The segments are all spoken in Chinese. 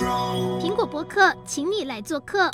苹果博客，请你来做客。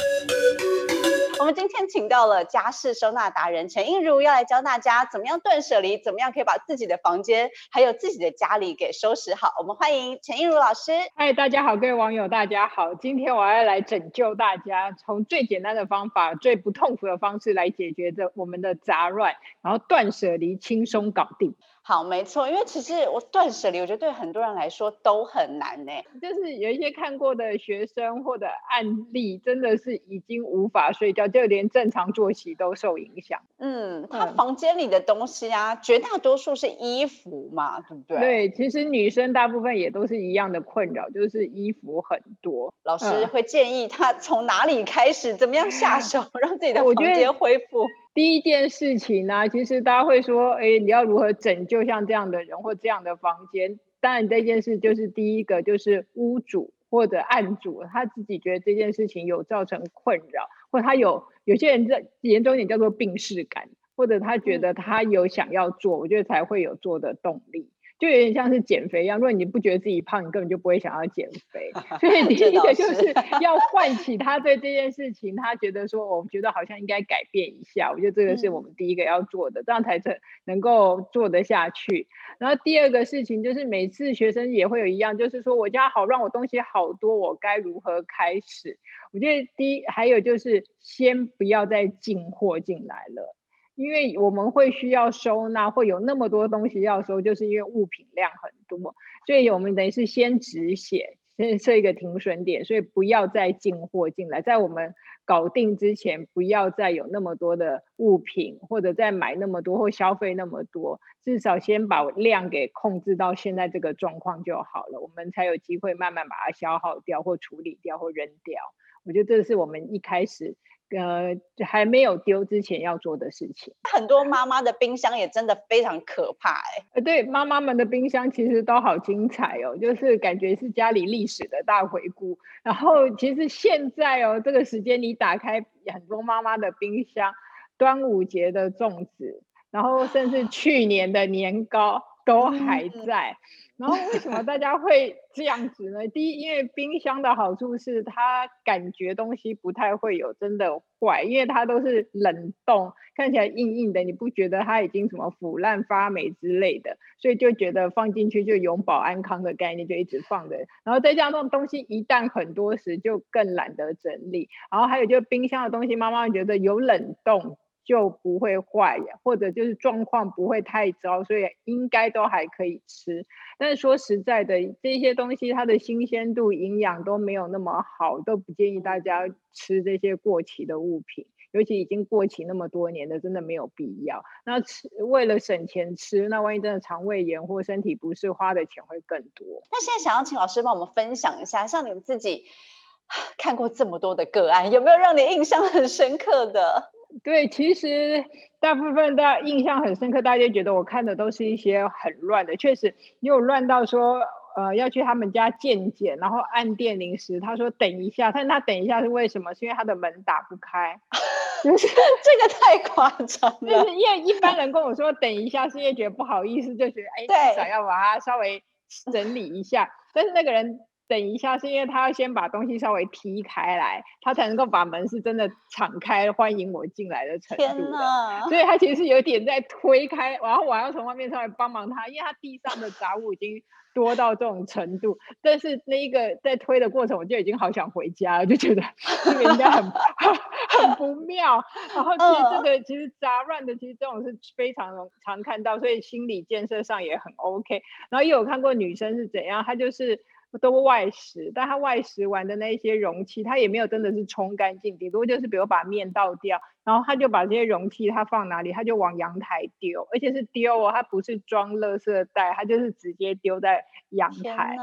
我们今天请到了家事收纳达人陈映如，要来教大家怎么样断舍离，怎么样可以把自己的房间还有自己的家里给收拾好。我们欢迎陈映如老师。嗨，大家好，各位网友，大家好。今天我要来拯救大家，从最简单的方法、最不痛苦的方式来解决这我们的杂乱，然后断舍离轻松搞定。好，没错，因为其实我断舍离，我觉得对很多人来说都很难呢。就是有一些看过的学生或者案例，真的是已经无法睡觉，就连正常作息都受影响。嗯，他房间里的东西啊，嗯、绝大多数是衣服嘛，对不对？对，其实女生大部分也都是一样的困扰，就是衣服很多。老师会建议他从哪里开始，嗯、怎么样下手，让自己的房间恢复？第一件事情呢、啊，其实大家会说，哎，你要如何拯救像这样的人或这样的房间？当然，这件事就是第一个，就是屋主或者案主他自己觉得这件事情有造成困扰，或他有有些人在严重一点叫做病逝感，或者他觉得他有想要做，我觉得才会有做的动力。就有点像是减肥一样，如果你不觉得自己胖，你根本就不会想要减肥。所以 第一个就是 要唤起他对这件事情，他觉得说，我觉得好像应该改变一下。我觉得这个是我们第一个要做的，这样才能能够做得下去。然后第二个事情就是，每次学生也会有一样，就是说我家好乱，我东西好多，我该如何开始？我觉得第一还有就是，先不要再进货进来了。因为我们会需要收纳，会有那么多东西要收，就是因为物品量很多，所以我们等于是先止血，先设一个停损点，所以不要再进货进来，在我们搞定之前，不要再有那么多的物品，或者再买那么多或消费那么多，至少先把量给控制到现在这个状况就好了，我们才有机会慢慢把它消耗掉，或处理掉，或扔掉。我觉得这是我们一开始。呃，还没有丢之前要做的事情。很多妈妈的冰箱也真的非常可怕哎。呃，对，妈妈们的冰箱其实都好精彩哦，就是感觉是家里历史的大回顾。然后其实现在哦，这个时间你打开很多妈妈的冰箱，端午节的粽子，然后甚至去年的年糕都还在。嗯然后为什么大家会这样子呢？第一，因为冰箱的好处是它感觉东西不太会有真的坏，因为它都是冷冻，看起来硬硬的，你不觉得它已经什么腐烂发霉之类的，所以就觉得放进去就永保安康的概念，就一直放着。然后再加上东西一旦很多时，就更懒得整理。然后还有就冰箱的东西，妈妈觉得有冷冻。就不会坏，或者就是状况不会太糟，所以应该都还可以吃。但是说实在的，这些东西它的新鲜度、营养都没有那么好，都不建议大家吃这些过期的物品，尤其已经过期那么多年的，真的没有必要。那吃为了省钱吃，那万一真的肠胃炎或身体不适，花的钱会更多。那现在想要请老师帮我们分享一下，像你们自己 看过这么多的个案，有没有让你印象很深刻的？对，其实大部分的印象很深刻，大家觉得我看的都是一些很乱的，确实你有乱到说，呃，要去他们家见见，然后按电铃时，他说等一下，但他等一下是为什么？是因为他的门打不开，就是 这个太夸张了。就是因为一般人跟我说等一下，是因为觉得不好意思，就觉得哎，至少要把它稍微整理一下，但是那个人。等一下，是因为他要先把东西稍微踢开来，他才能够把门是真的敞开，欢迎我进来的程度的。天哪！所以他其实是有点在推开，然后我还要从外面上来帮忙他，因为他地上的杂物已经多到这种程度。但是那一个在推的过程，我就已经好想回家了，就觉得 这个应该很 很不妙。然后其实这个其实杂乱的，其实这种是非常常看到，所以心理建设上也很 OK。然后也有看过女生是怎样，她就是。都外食，但他外食完的那些容器，他也没有真的是冲干净，顶多就是比如把面倒掉，然后他就把这些容器他放哪里，他就往阳台丢，而且是丢哦，他不是装垃圾袋，他就是直接丢在阳台，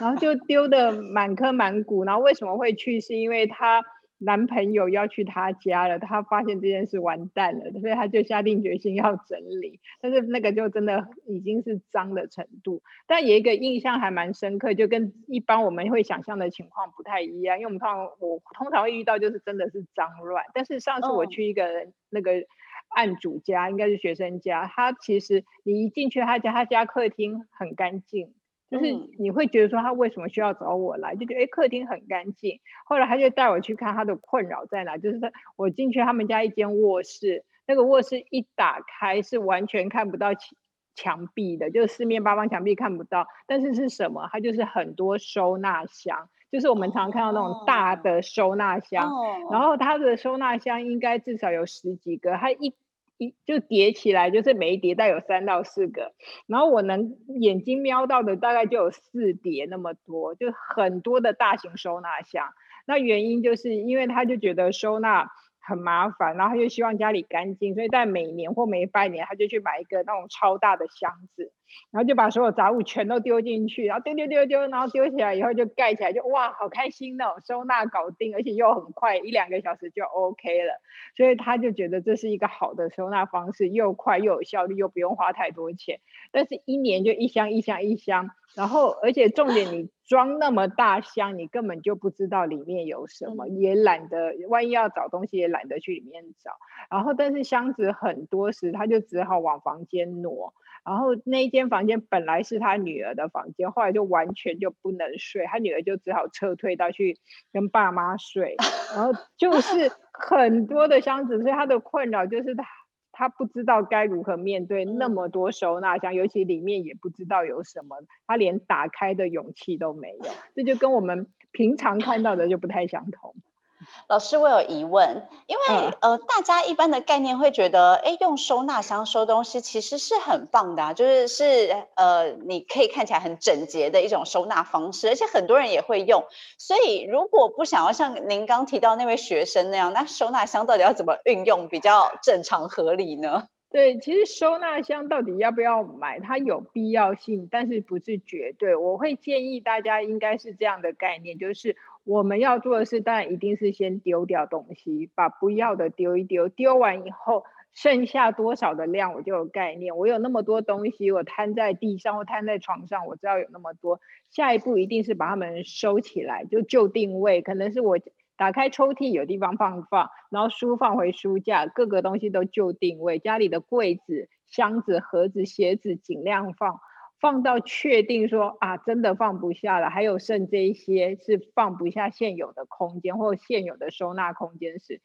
然后就丢的满坑满谷，然后为什么会去？是因为他。男朋友要去他家了，他发现这件事完蛋了，所以他就下定决心要整理。但是那个就真的已经是脏的程度。但有一个印象还蛮深刻，就跟一般我们会想象的情况不太一样，因为我们通常我通常会遇到就是真的是脏乱。但是上次我去一个那个案主家，应该是学生家，他其实你一进去他家，他家客厅很干净。就是你会觉得说他为什么需要找我来，就觉得哎客厅很干净。后来他就带我去看他的困扰在哪，就是他我进去他们家一间卧室，那个卧室一打开是完全看不到墙墙壁的，就是四面八方墙壁看不到，但是是什么？它就是很多收纳箱。就是我们常常看到那种大的收纳箱，oh. 然后它的收纳箱应该至少有十几个，它一一就叠起来，就是每一叠带有三到四个，然后我能眼睛瞄到的大概就有四叠那么多，就很多的大型收纳箱。那原因就是因为他就觉得收纳。很麻烦，然后他就希望家里干净，所以在每年或每半年，他就去买一个那种超大的箱子，然后就把所有杂物全都丢进去，然后丢丢丢丢，然后丢起来以后就盖起来，就哇，好开心哦，收纳搞定，而且又很快，一两个小时就 OK 了，所以他就觉得这是一个好的收纳方式，又快又有效率，又不用花太多钱，但是一年就一箱一箱一箱，然后而且重点你。装那么大箱，你根本就不知道里面有什么，也懒得，万一要找东西也懒得去里面找。然后，但是箱子很多时，他就只好往房间挪。然后那一间房间本来是他女儿的房间，后来就完全就不能睡，他女儿就只好撤退到去跟爸妈睡。然后就是 很多的箱子，所以他的困扰就是他。他不知道该如何面对那么多收纳箱，尤其里面也不知道有什么，他连打开的勇气都没有，这就跟我们平常看到的就不太相同。老师，我有疑问，因为、嗯、呃，大家一般的概念会觉得，哎，用收纳箱收东西其实是很棒的、啊，就是是呃，你可以看起来很整洁的一种收纳方式，而且很多人也会用。所以，如果不想要像您刚提到那位学生那样，那收纳箱到底要怎么运用比较正常合理呢？对，其实收纳箱到底要不要买，它有必要性，但是不是绝对。我会建议大家应该是这样的概念，就是。我们要做的事，当然一定是先丢掉东西，把不要的丢一丢。丢完以后，剩下多少的量，我就有概念。我有那么多东西，我摊在地上或摊在床上，我知道有那么多。下一步一定是把它们收起来，就就定位。可能是我打开抽屉有地方放放，然后书放回书架，各个东西都就定位。家里的柜子、箱子、盒子、鞋子尽量放。放到确定说啊，真的放不下了，还有剩这一些是放不下现有的空间或现有的收纳空间时，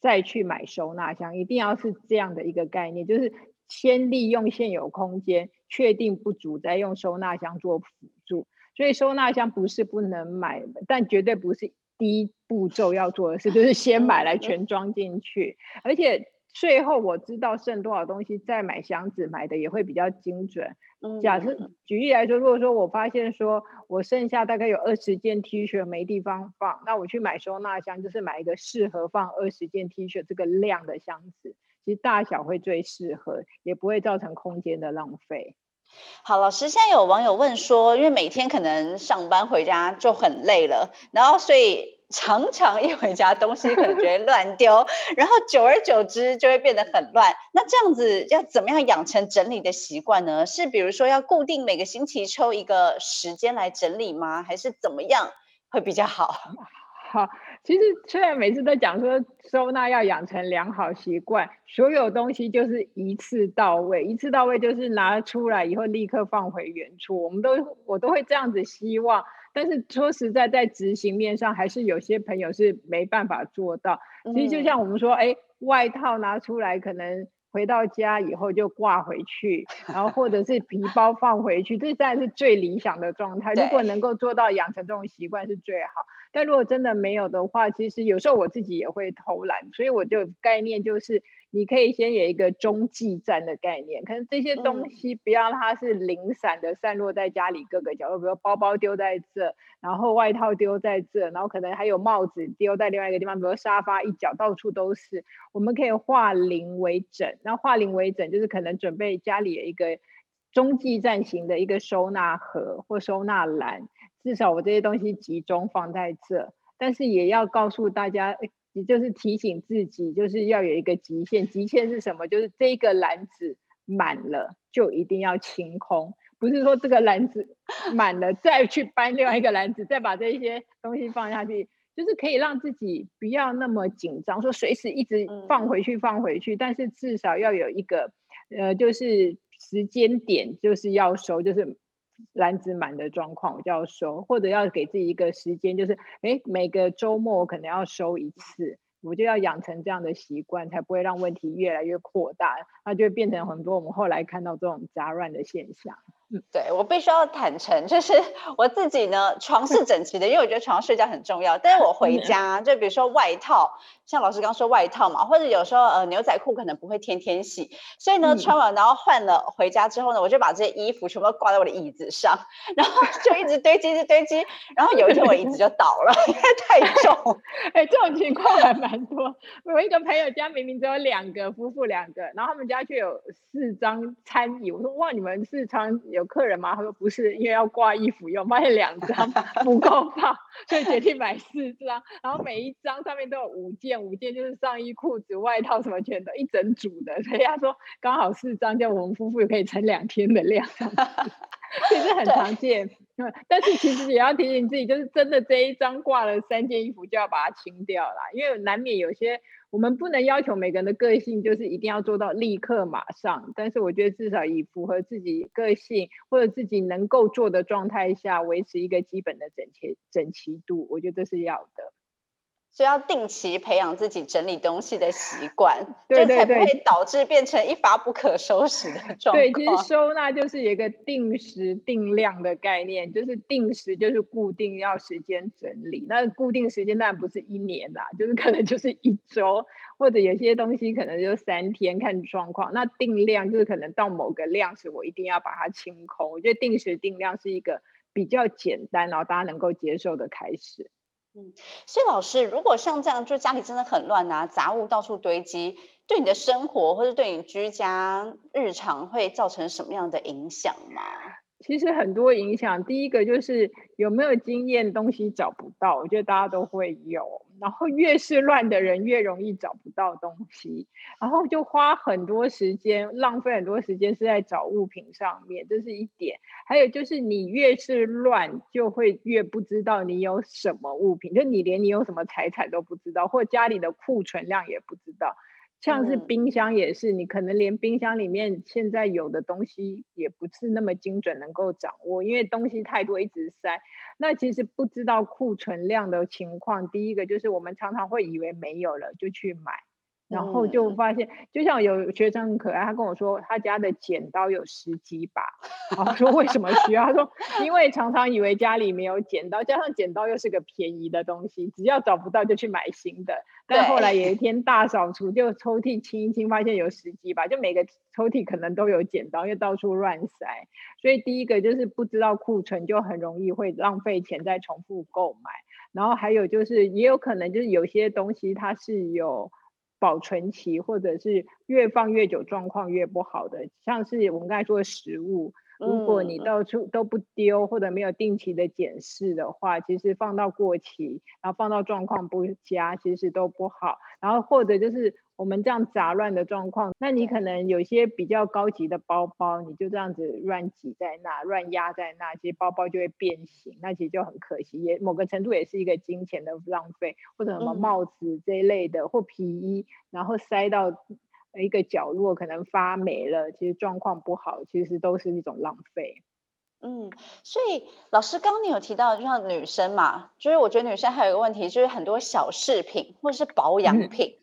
再去买收纳箱，一定要是这样的一个概念，就是先利用现有空间，确定不足，再用收纳箱做辅助。所以收纳箱不是不能买，但绝对不是第一步骤要做的事，就是先买来全装进去，而且。最后我知道剩多少东西，再买箱子买的也会比较精准。假设举例来说，如果说我发现说我剩下大概有二十件 T 恤没地方放，那我去买收纳箱，就是买一个适合放二十件 T 恤这个量的箱子，其实大小会最适合，也不会造成空间的浪费。好，老师，现在有网友问说，因为每天可能上班回家就很累了，然后所以。常常一回家东西可能觉得乱丢，然后久而久之就会变得很乱。那这样子要怎么样养成整理的习惯呢？是比如说要固定每个星期抽一个时间来整理吗？还是怎么样会比较好？好，其实虽然每次都讲说收纳要养成良好习惯，所有东西就是一次到位，一次到位就是拿出来以后立刻放回原处。我们都我都会这样子希望。但是说实在，在执行面上，还是有些朋友是没办法做到。其实就像我们说，哎，外套拿出来，可能回到家以后就挂回去，然后或者是皮包放回去，这当然是最理想的状态。如果能够做到养成这种习惯是最好。但如果真的没有的话，其实有时候我自己也会偷懒，所以我就概念就是。你可以先有一个中继站的概念，可能这些东西不要它是零散的散落在家里各个角落，比如包包丢在这，然后外套丢在这，然后可能还有帽子丢在另外一个地方，比如沙发一角到处都是。我们可以化零为整，那化零为整就是可能准备家里有一个中继站型的一个收纳盒或收纳篮，至少我这些东西集中放在这，但是也要告诉大家。也就是提醒自己，就是要有一个极限。极限是什么？就是这个篮子满了，就一定要清空。不是说这个篮子 满了再去搬另外一个篮子，再把这些东西放下去。就是可以让自己不要那么紧张，说随时一直放回去，放回去。但是至少要有一个，呃，就是时间点，就是要收，就是篮子满的状况，我就要收，或者要给自己一个时间，就是哎，每个周末我可能要收一次，我就要养成这样的习惯，才不会让问题越来越扩大，那就变成很多我们后来看到这种杂乱的现象。嗯，对，我必须要坦诚，就是我自己呢，床是整齐的，因为我觉得床上睡觉很重要。但是我回家，就比如说外套，像老师刚说外套嘛，或者有时候呃牛仔裤可能不会天天洗，所以呢穿完然后换了回家之后呢，我就把这些衣服全部都挂在我的椅子上，然后就一直堆积，一直堆积，然后有一天我椅子就倒了，因为太重。哎，这种情况还蛮多。我一个朋友家明明只有两个夫妇两个，然后他们家却有四张餐椅。我说哇，你们是常有客人吗？他说不是，因为要挂衣服用，发现两张 不够放，所以决定买四张。然后每一张上面都有五件，五件就是上衣、裤子、外套什么全都一整组的。所以他说刚好四张，叫我们夫妇也可以撑两天的量，其实很常见。但是其实也要提醒自己，就是真的这一张挂了三件衣服就要把它清掉啦，因为难免有些。我们不能要求每个人的个性就是一定要做到立刻马上，但是我觉得至少以符合自己个性或者自己能够做的状态下，维持一个基本的整齐整齐度，我觉得这是要的。所以要定期培养自己整理东西的习惯，对对对，就才不会导致变成一发不可收拾的状况。对，其实收纳就是一个定时定量的概念，就是定时就是固定要时间整理，那固定时间当然不是一年啦，就是可能就是一周，或者有些东西可能就三天看状况。那定量就是可能到某个量时，我一定要把它清空。我觉得定时定量是一个比较简单，然后大家能够接受的开始。嗯，所以老师，如果像这样，就家里真的很乱啊，杂物到处堆积，对你的生活或者对你居家日常会造成什么样的影响吗？其实很多影响，第一个就是有没有经验，东西找不到，我觉得大家都会有。然后越是乱的人，越容易找不到东西，然后就花很多时间，浪费很多时间是在找物品上面，这是一点。还有就是你越是乱，就会越不知道你有什么物品，就你连你有什么财产都不知道，或家里的库存量也不知道。像是冰箱也是，你可能连冰箱里面现在有的东西也不是那么精准能够掌握，因为东西太多一直塞。那其实不知道库存量的情况，第一个就是我们常常会以为没有了就去买。然后就发现，就像有学生很可爱，他跟我说他家的剪刀有十几把，然后说为什么需要？他说 因为常常以为家里没有剪刀，加上剪刀又是个便宜的东西，只要找不到就去买新的。但后来有一天大扫除，就抽屉清一清，发现有十几把，就每个抽屉可能都有剪刀，因为到处乱塞。所以第一个就是不知道库存，就很容易会浪费钱再重复购买。然后还有就是也有可能就是有些东西它是有。保存期，或者是越放越久，状况越不好的，像是我们刚才说的食物，如果你到处都不丢，或者没有定期的检视的话，其实放到过期，然后放到状况不佳，其实都不好。然后或者就是。我们这样杂乱的状况，那你可能有些比较高级的包包，你就这样子乱挤在那，乱压在那，其实包包就会变形，那其实就很可惜，也某个程度也是一个金钱的浪费，或者什么帽子这一类的，或皮衣，然后塞到一个角落，可能发霉了，其实状况不好，其实都是一种浪费。嗯，所以老师刚刚你有提到，就像女生嘛，就是我觉得女生还有一个问题，就是很多小饰品或者是保养品。嗯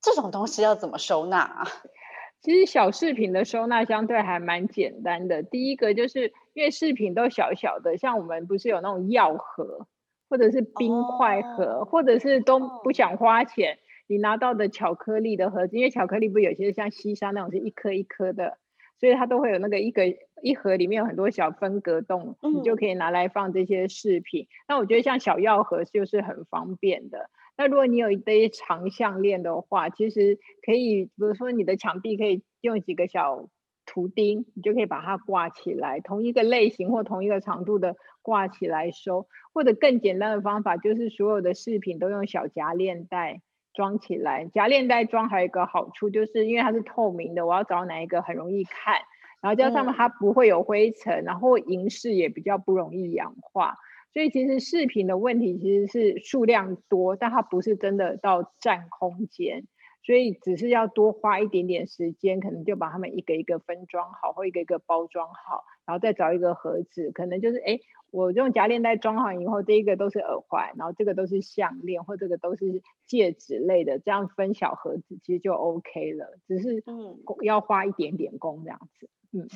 这种东西要怎么收纳啊？其实小饰品的收纳相对还蛮简单的。第一个就是因为饰品都小小的，像我们不是有那种药盒，或者是冰块盒，或者是都不想花钱，你拿到的巧克力的盒子，因为巧克力不有些像西沙那种是一颗一颗的，所以它都会有那个一个一盒里面有很多小分隔洞，你就可以拿来放这些饰品。那我觉得像小药盒就是很方便的。那如果你有一堆长项链的话，其实可以，比如说你的墙壁可以用几个小图钉，你就可以把它挂起来，同一个类型或同一个长度的挂起来收。或者更简单的方法就是所有的饰品都用小夹链袋装起来。夹链袋装还有一个好处，就是因为它是透明的，我要找哪一个很容易看，然后加上它不会有灰尘，然后银饰也比较不容易氧化。所以其实饰品的问题其实是数量多，但它不是真的到占空间。所以只是要多花一点点时间，可能就把它们一个一个分装好，或一个一个包装好，然后再找一个盒子，可能就是哎，我用夹链袋装好以后，这一个都是耳环，然后这个都是项链，或这个都是戒指类的，这样分小盒子其实就 OK 了，只是嗯要花一点点工这样子，嗯，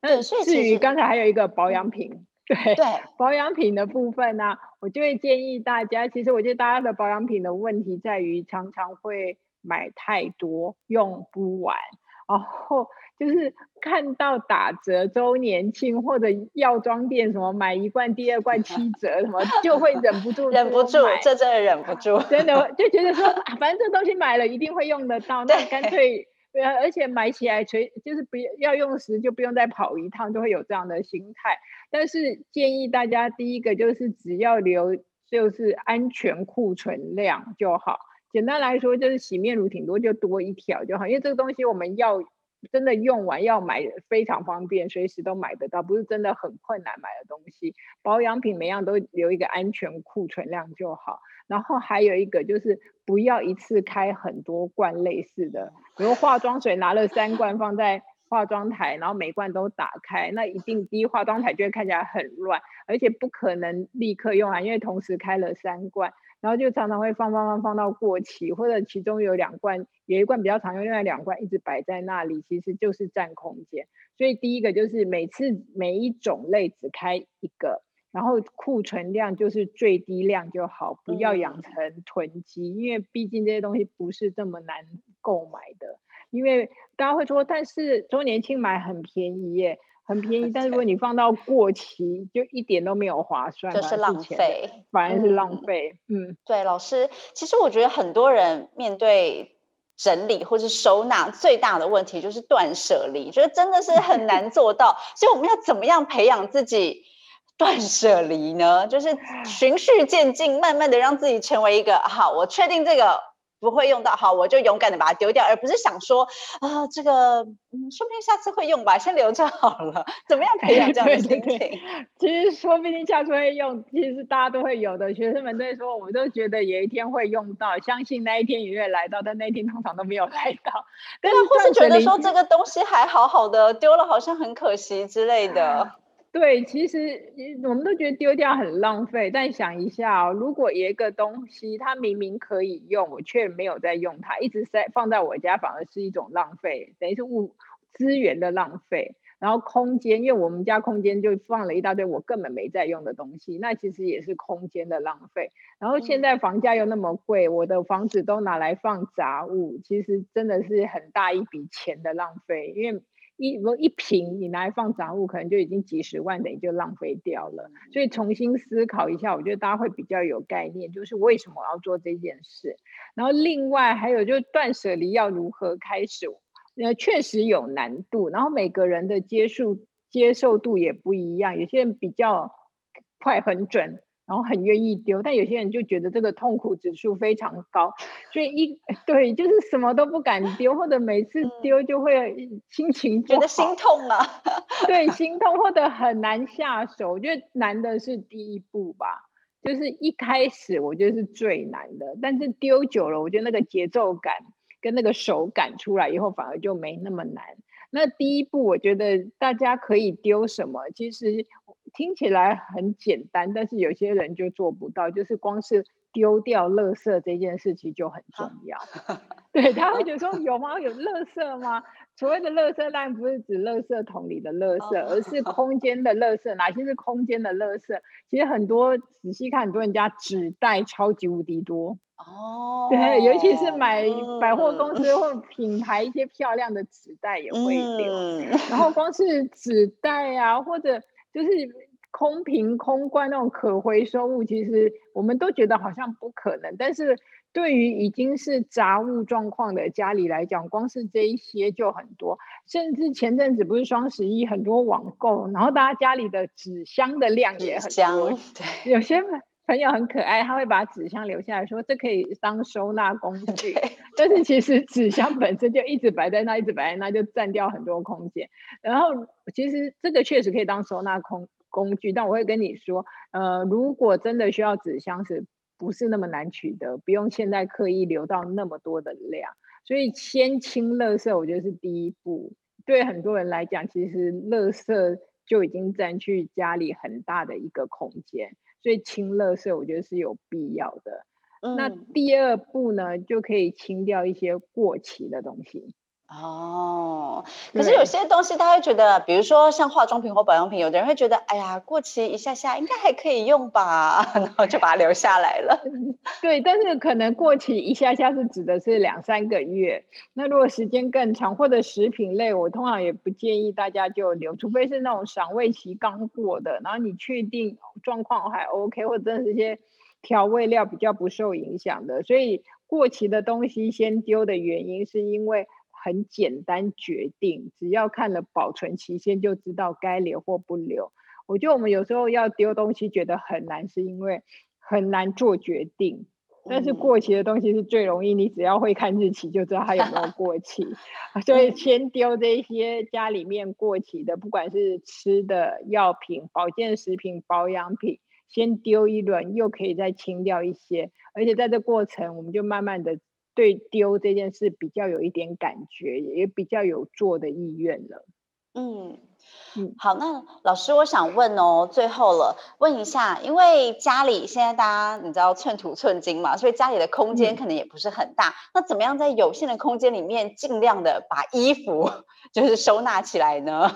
那至于刚才还有一个保养品。嗯对对，保养品的部分呢、啊，我就会建议大家，其实我觉得大家的保养品的问题在于常常会买太多，用不完，然后就是看到打折、周年庆或者药妆店什么买一罐第二罐七折什么，就会忍不住，忍不住，这真的忍不住，真的就觉得说啊，反正这东西买了一定会用得到，那干脆。对啊，而且买起来随就是不要用时就不用再跑一趟，就会有这样的心态。但是建议大家第一个就是只要留就是安全库存量就好。简单来说就是洗面乳挺多就多一条就好，因为这个东西我们要真的用完要买非常方便，随时都买得到，不是真的很困难买的东西。保养品每样都留一个安全库存量就好。然后还有一个就是不要一次开很多罐类似的，比如化妆水拿了三罐放在化妆台，然后每罐都打开，那一定第一化妆台就会看起来很乱，而且不可能立刻用完，因为同时开了三罐，然后就常常会放放放放到过期，或者其中有两罐有一罐比较常用，另外两罐一直摆在那里，其实就是占空间。所以第一个就是每次每一种类只开一个。然后库存量就是最低量就好，不要养成囤积，嗯，因为毕竟这些东西不是这么难购买的。因为大家会说，但是周年庆买很便宜耶，很便宜。但是如果你放到过期，就一点都没有划算，就是浪费，反而是浪费。嗯，嗯对，老师，其实我觉得很多人面对整理或是收纳最大的问题就是断舍离，觉得真的是很难 做到。所以我们要怎么样培养自己？断舍离呢，就是循序渐进，慢慢的让自己成为一个好。我确定这个不会用到，好，我就勇敢的把它丢掉，而不是想说啊，这个嗯，说不定下次会用吧，先留着好了。怎么样培养 这样的心情？对对对，其实说不定下次会用，其实大家都会有的。学生们都会说，我们都觉得有一天会用到，相信那一天也会来到，但那一天通常都没有来到。但是或是觉得说这个东西还好好的，丢了好像很可惜之类的。对，其实我们都觉得丢掉很浪费，但想一下哦，如果有一个东西它明明可以用，我却没有在用它，一直在放在我家，反而是一种浪费，等于是物资源的浪费。然后空间，因为我们家空间就放了一大堆我根本没在用的东西，那其实也是空间的浪费。然后现在房价又那么贵，我的房子都拿来放杂物，其实真的是很大一笔钱的浪费，因为。一如一瓶你拿来放杂物，可能就已经几十万，等于就浪费掉了。所以重新思考一下，我觉得大家会比较有概念，就是为什么我要做这件事。然后另外还有就是断舍离要如何开始，呃，确实有难度。然后每个人的接受接受度也不一样，有些人比较快很准。然后很愿意丢，但有些人就觉得这个痛苦指数非常高，所以一 对就是什么都不敢丢，或者每次丢就会心情觉得心痛啊，对，心痛或者很难下手。我觉得难的是第一步吧，就是一开始我觉得是最难的，但是丢久了，我觉得那个节奏感跟那个手感出来以后，反而就没那么难。那第一步，我觉得大家可以丢什么？其实。听起来很简单，但是有些人就做不到，就是光是丢掉垃圾这件事情就很重要。对，他会觉得说 有吗？有垃圾吗？所谓的垃圾当然不是指垃圾桶里的垃圾，而是空间的垃圾。哪些是空间的垃圾？其实很多仔细看，很多人家纸袋超级无敌多哦。对，尤其是买百货公司或品牌一些漂亮的纸袋也会丢。嗯、然后光是纸袋啊，或者。就是空瓶、空罐那种可回收物，其实我们都觉得好像不可能，但是对于已经是杂物状况的家里来讲，光是这一些就很多。甚至前阵子不是双十一，很多网购，然后大家家里的纸箱的量也很多。对，有些朋友很可爱，他会把纸箱留下来说，这可以当收纳工 具。但是其实纸箱本身就一直摆在那，一直摆在那，就占掉很多空间。然后其实这个确实可以当收纳空工具，但我会跟你说，呃，如果真的需要纸箱，是不是那么难取得？不用现在刻意留到那么多的量。所以先清垃圾，我觉得是第一步。对很多人来讲，其实垃圾就已经占据家里很大的一个空间，所以清垃圾我觉得是有必要的。嗯、那第二步呢，就可以清掉一些过期的东西。哦，可是有些东西他会觉得，比如说像化妆品或保养品，有的人会觉得，哎呀，过期一下下应该还可以用吧，然后就把它留下来了。对，但是可能过期一下下是指的是两三个月，那如果时间更长或者食品类，我通常也不建议大家就留，除非是那种赏味期刚过的，然后你确定状况还 OK，或者是一些调味料比较不受影响的，所以过期的东西先丢的原因是因为。很简单决定，只要看了保存期限就知道该留或不留。我觉得我们有时候要丢东西觉得很难，是因为很难做决定。但是过期的东西是最容易，你只要会看日期就知道它有没有 过期。所以先丢这些家里面过期的，不管是吃的药品、保健食品、保养品，先丢一轮，又可以再清掉一些。而且在这过程，我们就慢慢的。对丢这件事比较有一点感觉，也比较有做的意愿了。嗯嗯，好，那老师，我想问哦，最后了，问一下，因为家里现在大家你知道寸土寸金嘛，所以家里的空间可能也不是很大。嗯、那怎么样在有限的空间里面，尽量的把衣服 就是收纳起来呢？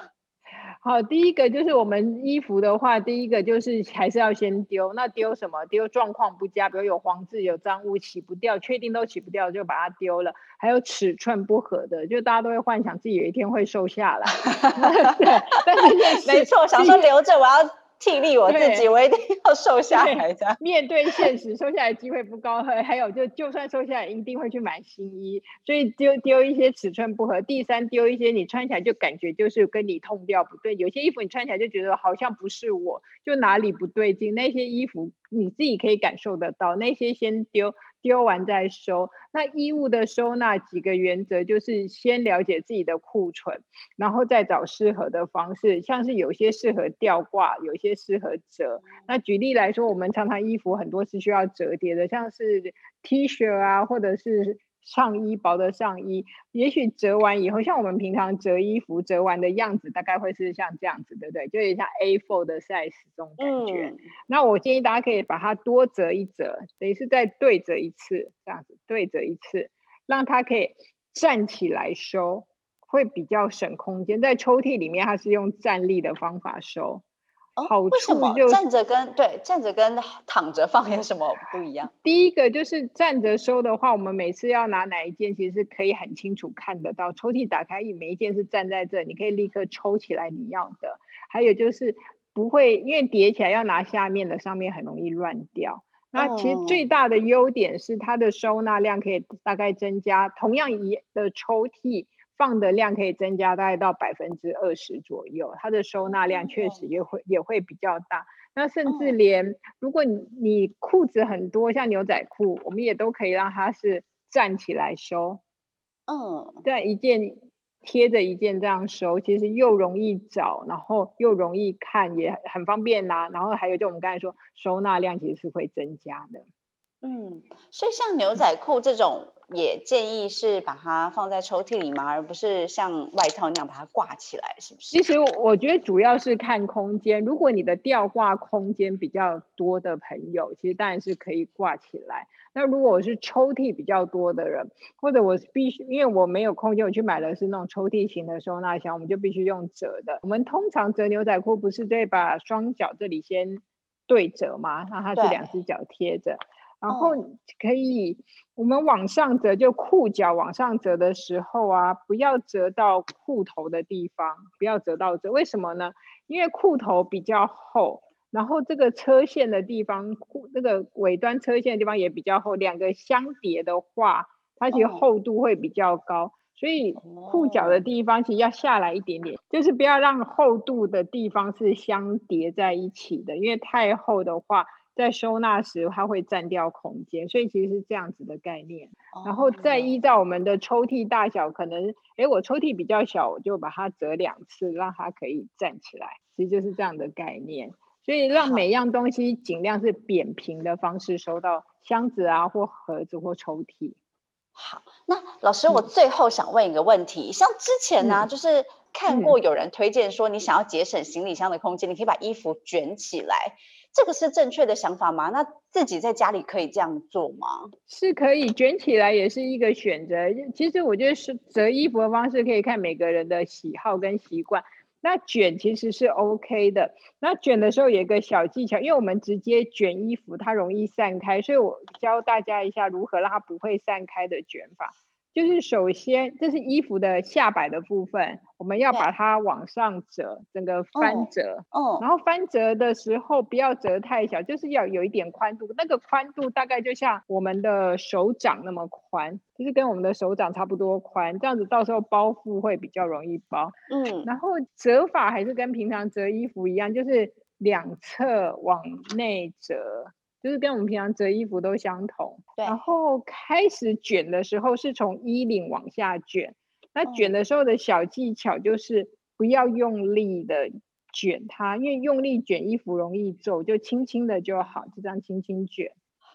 好，第一个就是我们衣服的话，第一个就是还是要先丢。那丢什么？丢状况不佳，比如有黄渍、有脏污，洗不掉，确定都洗不掉，就把它丢了。还有尺寸不合的，就大家都会幻想自己有一天会瘦下来。对，但是没错，想说留着我要。替力我自己，我一定要瘦下来的。面对现实，瘦下来机会不高。还还有，就就算瘦下来，一定会去买新衣，所以丢丢一些尺寸不合。第三，丢一些你穿起来就感觉就是跟你痛调不对。有些衣服你穿起来就觉得好像不是我，就哪里不对劲。那些衣服你自己可以感受得到，那些先丢。丢完再收。那衣物的收纳几个原则就是先了解自己的库存，然后再找适合的方式。像是有些适合吊挂，有些适合折。那举例来说，我们常常衣服很多是需要折叠的，像是 T 恤啊，或者是。上衣，薄的上衣，也许折完以后，像我们平常折衣服折完的样子，大概会是像这样子，对不对？就有点像 A4 的 size 这种感觉。嗯、那我建议大家可以把它多折一折，等于是再对折一次，这样子对折一次，让它可以站起来收，会比较省空间。在抽屉里面，它是用站立的方法收。好处就是、哦、为什么站着跟对站着跟躺着放有什么不一样？第一个就是站着收的话，我们每次要拿哪一件，其实是可以很清楚看得到。抽屉打开，每一件是站在这，你可以立刻抽起来你要的。还有就是不会，因为叠起来要拿下面的，上面很容易乱掉。那其实最大的优点是它的收纳量可以大概增加，同样一的抽屉。放的量可以增加大概到百分之二十左右，它的收纳量确实也会也会比较大。那甚至连如果你你裤子很多，像牛仔裤，我们也都可以让它是站起来收。嗯，这样一件贴着一件这样收，其实又容易找，然后又容易看，也很方便拿。然后还有就我们刚才说，收纳量其实是会增加的。嗯，所以像牛仔裤这种。也建议是把它放在抽屉里嘛？而不是像外套那样把它挂起来，是不是？其实我觉得主要是看空间。如果你的吊挂空间比较多的朋友，其实当然是可以挂起来。那如果我是抽屉比较多的人，或者我必须因为我没有空间，我去买的是那种抽屉型的收纳箱，我们就必须用折的。我们通常折牛仔裤不是得把双脚这里先对折吗？那它是两只脚贴着。然后可以，我们往上折，就裤脚往上折的时候啊，不要折到裤头的地方，不要折到这。为什么呢？因为裤头比较厚，然后这个车线的地方，裤那个尾端车线的地方也比较厚，两个相叠的话，它其实厚度会比较高，所以裤脚的地方其实要下来一点点，就是不要让厚度的地方是相叠在一起的，因为太厚的话。在收纳时，它会占掉空间，所以其实是这样子的概念。然后再依照我们的抽屉大小，可能，诶，我抽屉比较小，我就把它折两次，让它可以站起来。其实就是这样的概念。所以让每样东西尽量是扁平的方式收到箱子啊，或盒子或抽屉。好，那老师，我最后想问一个问题，嗯、像之前呢、啊，就是看过有人推荐说，你想要节省行李箱的空间，嗯、你可以把衣服卷起来，这个是正确的想法吗？那自己在家里可以这样做吗？是可以卷起来，也是一个选择。其实我觉得是折衣服的方式可以看每个人的喜好跟习惯。那卷其实是 OK 的。那卷的时候有一个小技巧，因为我们直接卷衣服，它容易散开，所以我教大家一下如何让它不会散开的卷法。就是首先，这是衣服的下摆的部分，我们要把它往上折，整个翻折。哦。然后翻折的时候不要折太小，就是要有一点宽度，那个宽度大概就像我们的手掌那么宽，就是跟我们的手掌差不多宽，这样子到时候包覆会比较容易包。嗯。然后折法还是跟平常折衣服一样，就是两侧往内折。就是跟我们平常折衣服都相同，对。然后开始卷的时候是从衣领往下卷，那卷的时候的小技巧就是不要用力的卷它，因为用力卷衣服容易皱，就轻轻的就好，就这样轻轻卷，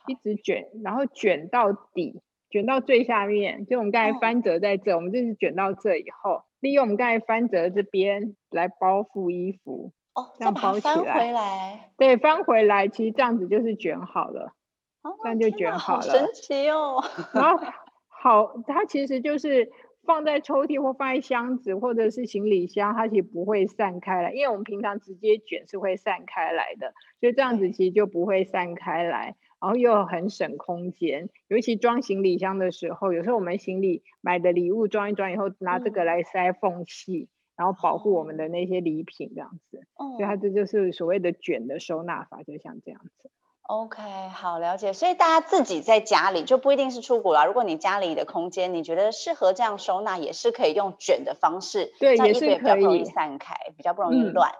一直卷，然后卷到底，卷到最下面，就我们刚才翻折在这，我们这是卷到这以后，利用我们刚才翻折这边来包覆衣服。哦，这样包起来，翻回来，对，翻回来，其实这样子就是卷好了，哦、这样就卷好了，好神奇哦。然后好，它其实就是放在抽屉或放在箱子或者是行李箱，它其实不会散开来，因为我们平常直接卷是会散开来的，所以这样子其实就不会散开来，然后又很省空间，尤其装行李箱的时候，有时候我们行李买的礼物装一装以后，拿这个来塞缝隙。嗯然后保护我们的那些礼品，这样子，哦、所以它这就是所谓的卷的收纳法，就像这样子。OK，好了解。所以大家自己在家里就不一定是出国了。如果你家里的空间你觉得适合这样收纳，也是可以用卷的方式，对，这样也是比较不容易散开，比较不容易乱。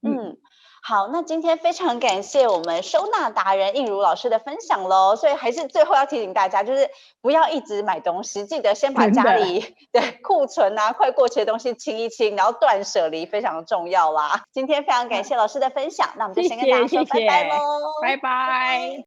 嗯。嗯好，那今天非常感谢我们收纳达人应如老师的分享喽。所以还是最后要提醒大家，就是不要一直买东西，记得先把家里对库存啊快过期的东西清一清，然后断舍离非常重要啦。今天非常感谢老师的分享，那我们就先跟大家说拜拜喽，拜拜。